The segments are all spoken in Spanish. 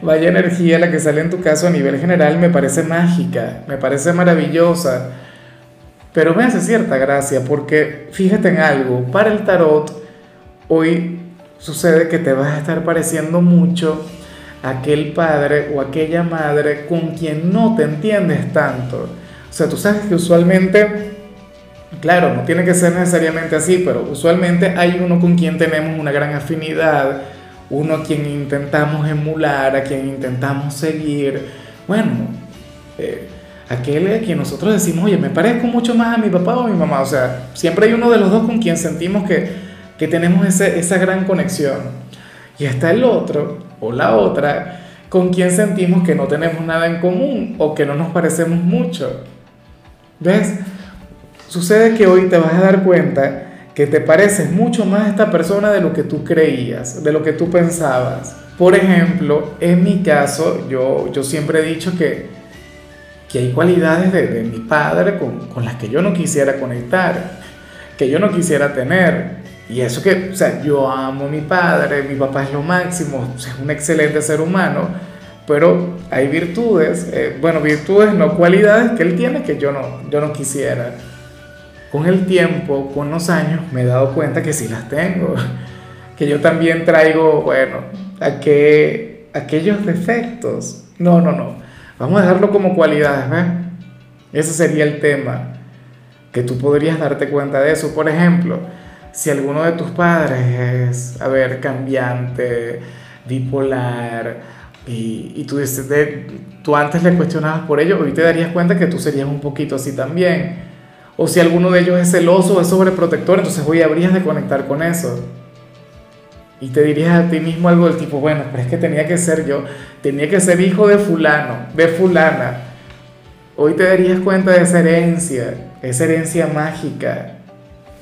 Vaya energía la que sale en tu caso a nivel general me parece mágica, me parece maravillosa, pero me hace cierta gracia porque fíjate en algo, para el tarot hoy sucede que te vas a estar pareciendo mucho a aquel padre o aquella madre con quien no te entiendes tanto. O sea, tú sabes que usualmente, claro, no tiene que ser necesariamente así, pero usualmente hay uno con quien tenemos una gran afinidad uno a quien intentamos emular, a quien intentamos seguir, bueno, eh, aquel a quien nosotros decimos, oye, me parezco mucho más a mi papá o a mi mamá, o sea, siempre hay uno de los dos con quien sentimos que, que tenemos ese, esa gran conexión. Y está el otro o la otra con quien sentimos que no tenemos nada en común o que no nos parecemos mucho. ¿Ves? Sucede que hoy te vas a dar cuenta que te pareces mucho más a esta persona de lo que tú creías, de lo que tú pensabas. Por ejemplo, en mi caso, yo, yo siempre he dicho que, que hay cualidades de, de mi padre con, con, las que yo no quisiera conectar, que yo no quisiera tener. Y eso que, o sea, yo amo a mi padre, mi papá es lo máximo, es un excelente ser humano, pero hay virtudes, eh, bueno, virtudes, no cualidades que él tiene que yo no, yo no quisiera con el tiempo, con los años, me he dado cuenta que sí las tengo. Que yo también traigo, bueno, a que, aquellos defectos. No, no, no. Vamos a dejarlo como cualidades, ¿ves? Ese sería el tema. Que tú podrías darte cuenta de eso. Por ejemplo, si alguno de tus padres es, a ver, cambiante, bipolar, y, tú, tú antes le cuestionabas por ello, hoy te darías cuenta que tú serías un poquito así también o si alguno de ellos es celoso o es sobreprotector, entonces hoy habrías de conectar con eso. Y te dirías a ti mismo algo del tipo, bueno, pero es que tenía que ser yo, tenía que ser hijo de fulano, de fulana. Hoy te darías cuenta de esa herencia, esa herencia mágica,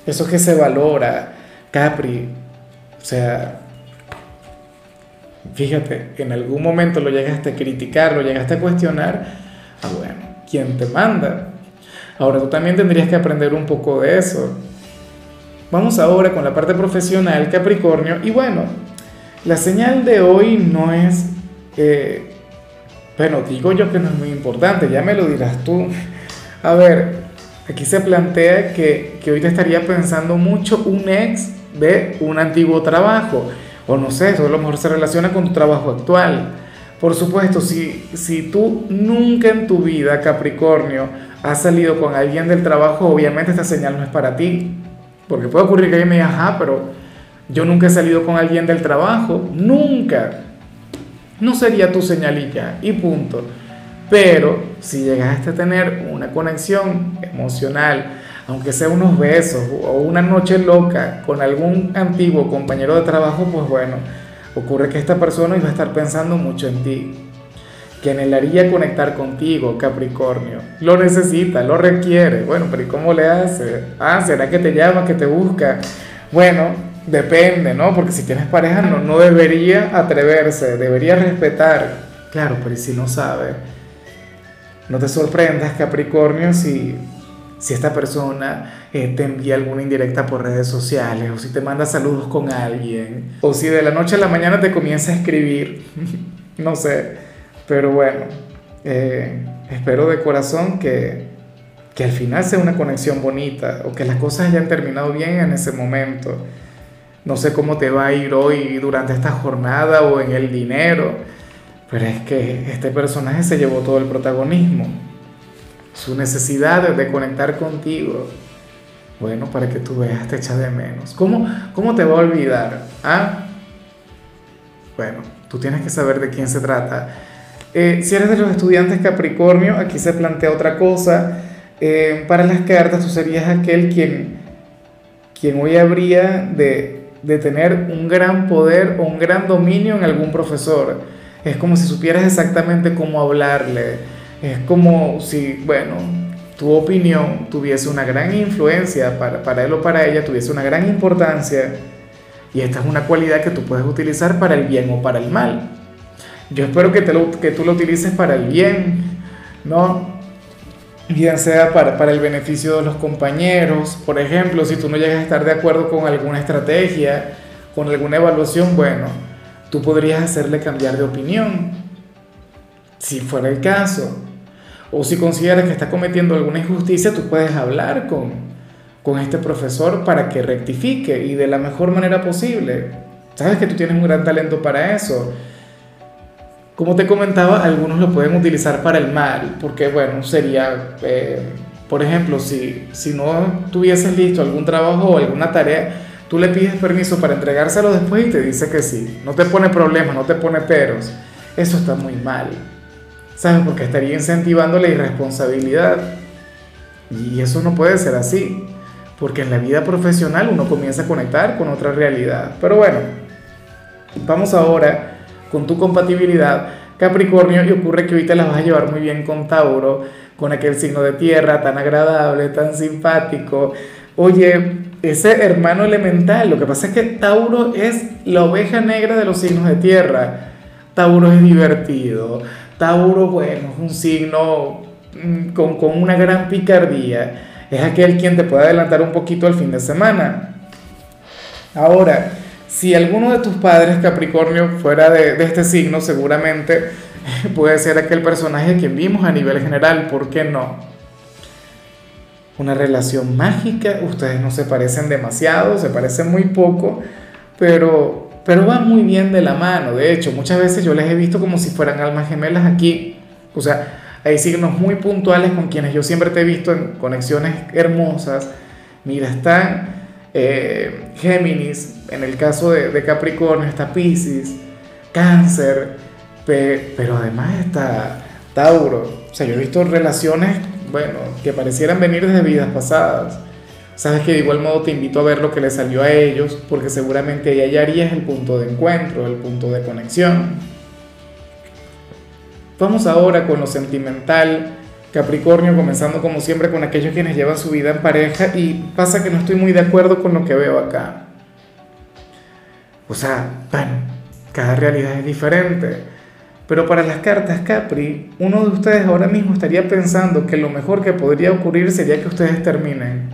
eso que se valora, Capri. O sea, fíjate, en algún momento lo llegaste a criticar, lo llegaste a cuestionar, ah bueno, ¿quién te manda? Ahora tú también tendrías que aprender un poco de eso. Vamos ahora con la parte profesional, Capricornio. Y bueno, la señal de hoy no es, eh, bueno, digo yo que no es muy importante, ya me lo dirás tú. A ver, aquí se plantea que, que hoy te estaría pensando mucho un ex de un antiguo trabajo. O no sé, eso a lo mejor se relaciona con tu trabajo actual. Por supuesto, si, si tú nunca en tu vida, Capricornio, has salido con alguien del trabajo, obviamente esta señal no es para ti. Porque puede ocurrir que alguien me diga, ajá, pero yo nunca he salido con alguien del trabajo, nunca. No sería tu señalilla y punto. Pero si llegaste a tener una conexión emocional, aunque sea unos besos o una noche loca con algún antiguo compañero de trabajo, pues bueno, ocurre que esta persona iba a estar pensando mucho en ti, que anhelaría conectar contigo, Capricornio. Lo necesita, lo requiere. Bueno, pero ¿y cómo le hace? Ah, ¿será que te llama, que te busca? Bueno, depende, ¿no? Porque si tienes pareja no, no debería atreverse, debería respetar. Claro, pero ¿y si no sabe? No te sorprendas, Capricornio, si si esta persona eh, te envía alguna indirecta por redes sociales o si te manda saludos con alguien o si de la noche a la mañana te comienza a escribir, no sé, pero bueno, eh, espero de corazón que, que al final sea una conexión bonita o que las cosas hayan terminado bien en ese momento. No sé cómo te va a ir hoy durante esta jornada o en el dinero, pero es que este personaje se llevó todo el protagonismo su necesidad de conectar contigo, bueno, para que tú veas, te echa de menos. ¿Cómo, cómo te va a olvidar? ¿Ah? Bueno, tú tienes que saber de quién se trata. Eh, si eres de los estudiantes Capricornio, aquí se plantea otra cosa. Eh, para las cartas, tú serías aquel quien, quien hoy habría de, de tener un gran poder o un gran dominio en algún profesor. Es como si supieras exactamente cómo hablarle Es como si, bueno, tu opinión tuviese una gran influencia para, para él o para ella, tuviese una gran importancia. Y esta es una cualidad que tú puedes utilizar para el bien o para el mal. Yo espero que, te lo, que tú lo utilices para el bien, ¿no? Bien sea para, para el beneficio de los compañeros. Por ejemplo, si tú no llegas a estar de acuerdo con alguna estrategia, con alguna evaluación, bueno, tú podrías hacerle cambiar de opinión, si fuera el caso. O si consideras que está cometiendo alguna injusticia, tú puedes hablar con, con este profesor para que rectifique y de la mejor manera posible. Sabes que tú tienes un gran talento para eso. Como te comentaba, algunos lo pueden utilizar para el mal, porque bueno, sería, eh, por ejemplo, si, si no tuvieses listo algún trabajo o alguna tarea, tú le pides permiso para entregárselo después y te dice que sí. No te pone problemas, no te pone peros. Eso está muy mal. ¿Sabes? Porque estaría incentivando la irresponsabilidad. Y eso no puede ser así. Porque en la vida profesional uno comienza a conectar con otra realidad. Pero bueno, vamos ahora con tu compatibilidad. Capricornio, y ocurre que hoy te las vas a llevar muy bien con Tauro, con aquel signo de tierra tan agradable, tan simpático. Oye, ese hermano elemental, lo que pasa es que Tauro es la oveja negra de los signos de tierra. Tauro es divertido, Tauro, bueno, es un signo mm, con, con, una gran picardía. Es aquel quien te puede adelantar un poquito al fin de semana. Ahora, si alguno de tus padres Capricornio fuera de, este signo, seguramente puede ser aquel personaje que vimos a nivel general. ¿Por qué no? Una relación mágica, ustedes no se parecen demasiado, se parecen muy poco, pero pero van muy bien de la mano. De hecho, muchas veces yo les he visto como si fueran almas gemelas aquí. O sea, hay signos muy puntuales con quienes yo siempre te he visto en conexiones hermosas. Mira, están eh, Géminis, en el caso de, Capricornio está Pisces, Cáncer, pero además está Tauro. O sea, yo he visto relaciones, bueno, que parecieran venir desde vidas pasadas. Sabes que de igual modo te invito a ver lo que le salió a ellos, porque seguramente ahí hallarías el punto de encuentro, el punto de conexión. Vamos ahora con lo sentimental. Capricornio, comenzando como siempre con aquellos quienes llevan su vida en pareja y pasa que no estoy muy de acuerdo con lo que veo acá. O sea, bueno, cada realidad es diferente. Pero para las cartas Capri, uno de ustedes ahora mismo estaría pensando que lo mejor que podría ocurrir sería que ustedes terminen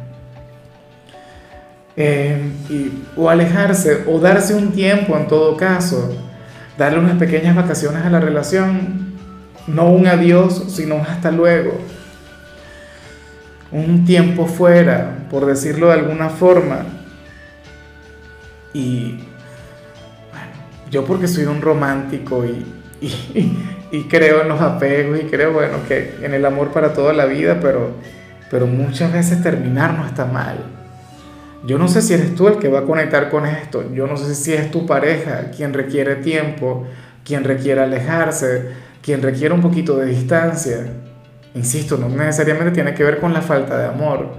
eh, y, o alejarse o darse un tiempo en todo caso, darle unas pequeñas vacaciones a la relación, no un adiós, sino un hasta luego, un tiempo fuera, por decirlo de alguna forma. Y yo porque soy un romántico y, y, y, creo en los apegos y creo, bueno, que en el amor para toda la vida, pero, pero muchas veces terminar no está mal. Yo no sé si eres tú el que va a conectar con esto, yo no sé si es tu pareja quien requiere tiempo, quien requiere alejarse, quien requiere un poquito de distancia. Insisto, no necesariamente tiene que ver con la falta de amor,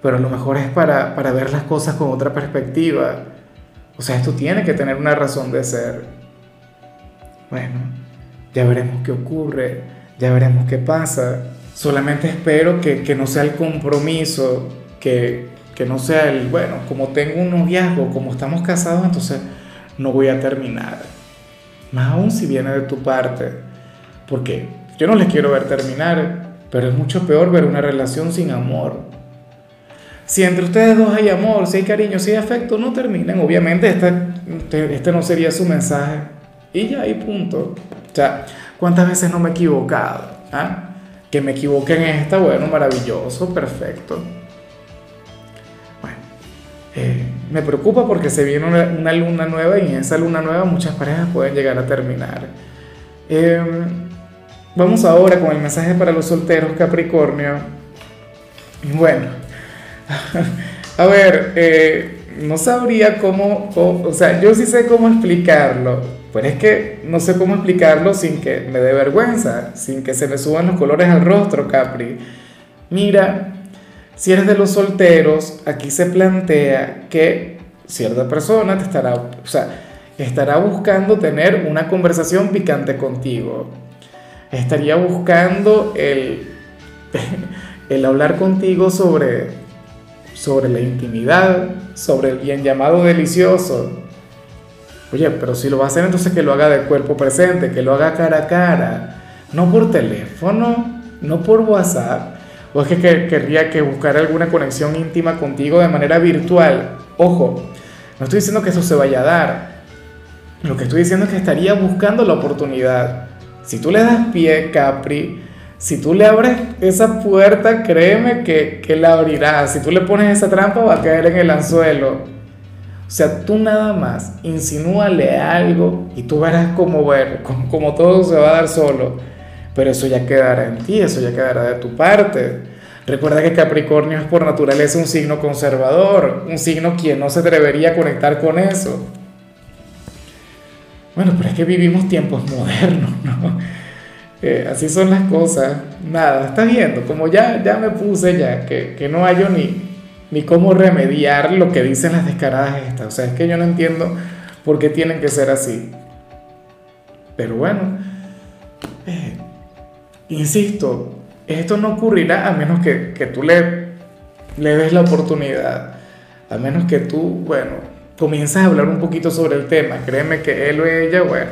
pero a lo mejor es para, para ver las cosas con otra perspectiva. O sea, esto tiene que tener una razón de ser. Bueno, ya veremos qué ocurre, ya veremos qué pasa. Solamente espero que, que no sea el compromiso que, que no sea el, bueno, como tengo un noviazgo, como estamos casados, entonces no voy a terminar. Más aún si viene de tu parte, porque yo no les quiero ver terminar, pero es mucho peor ver una relación sin amor. Si entre ustedes dos hay amor, si hay cariño, si hay afecto, no terminen. Obviamente este, este no sería su mensaje. Y ya hay punto. O sea, ¿cuántas veces no me he equivocado? ¿Ah? Que me equivoqué en esta, bueno, maravilloso, perfecto. Eh, me preocupa porque se viene una, luna nueva y en esa luna nueva muchas parejas pueden llegar a terminar. Em, vamos ahora con el mensaje para los solteros Capricornio. Bueno, a ver, eh, no sabría cómo, o sea, yo sí sé cómo explicarlo, pero es que no sé cómo explicarlo sin que me dé vergüenza, sin que se me suban los colores al rostro, Capri. Mira, si eres de los solteros, aquí se plantea que cierta persona te estará, o sea, estará buscando tener una conversación picante contigo. Estaría buscando el, el hablar contigo sobre, sobre la intimidad, sobre el bien llamado delicioso. Oye, pero si lo va a hacer, entonces que lo haga de cuerpo presente, que lo haga cara a cara, no por teléfono, no por WhatsApp. O es que querría que buscara alguna conexión íntima contigo de manera virtual. Ojo, no estoy diciendo que eso se vaya a dar. Lo que estoy diciendo es que estaría buscando la oportunidad. Si tú le das pie, Capri, si tú le abres esa puerta, créeme que, que la abrirás. Si tú le pones esa trampa, va a caer en el anzuelo. O sea, tú nada más insinúale algo y tú verás cómo ver, como, todo se va a dar solo. Pero eso ya quedará en ti, eso ya quedará de tu parte. Recuerda que Capricornio es por naturaleza un signo conservador, un signo quien no se atrevería a conectar con eso. Bueno, pero es que vivimos tiempos modernos, ¿no? Eh, así son las cosas. Nada, estás viendo, como ya, ya me puse ya, que, que no hallo ni, ni cómo remediar lo que dicen las descaradas estas. O sea, es que yo no entiendo por qué tienen que ser así. Pero bueno, eh, insisto, esto no ocurrirá a menos que, que tú le, le des la oportunidad. A menos que tú, bueno, comiences a hablar un poquito sobre el tema. Créeme que él o ella, bueno,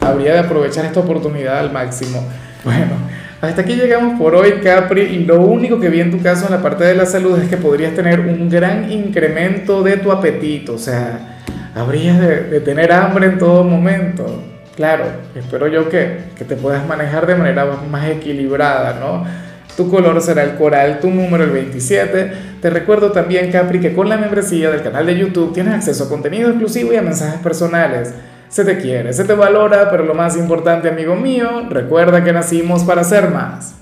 habría de aprovechar esta oportunidad al máximo. Bueno, hasta aquí llegamos por hoy, Capri, y lo único que vi en tu caso en la parte de la salud es que podrías tener un gran incremento de tu apetito, o sea, habrías de, tener hambre en todo momento. Claro, espero yo que, que te puedas manejar de manera más equilibrada, ¿no? Tu color será el coral, tu número el 27. Te recuerdo también, Capri, que con la membresía del canal de YouTube tienes acceso a contenido exclusivo y a mensajes personales. Se te quiere, se te valora, pero lo más importante, amigo mío, recuerda que nacimos para ser más.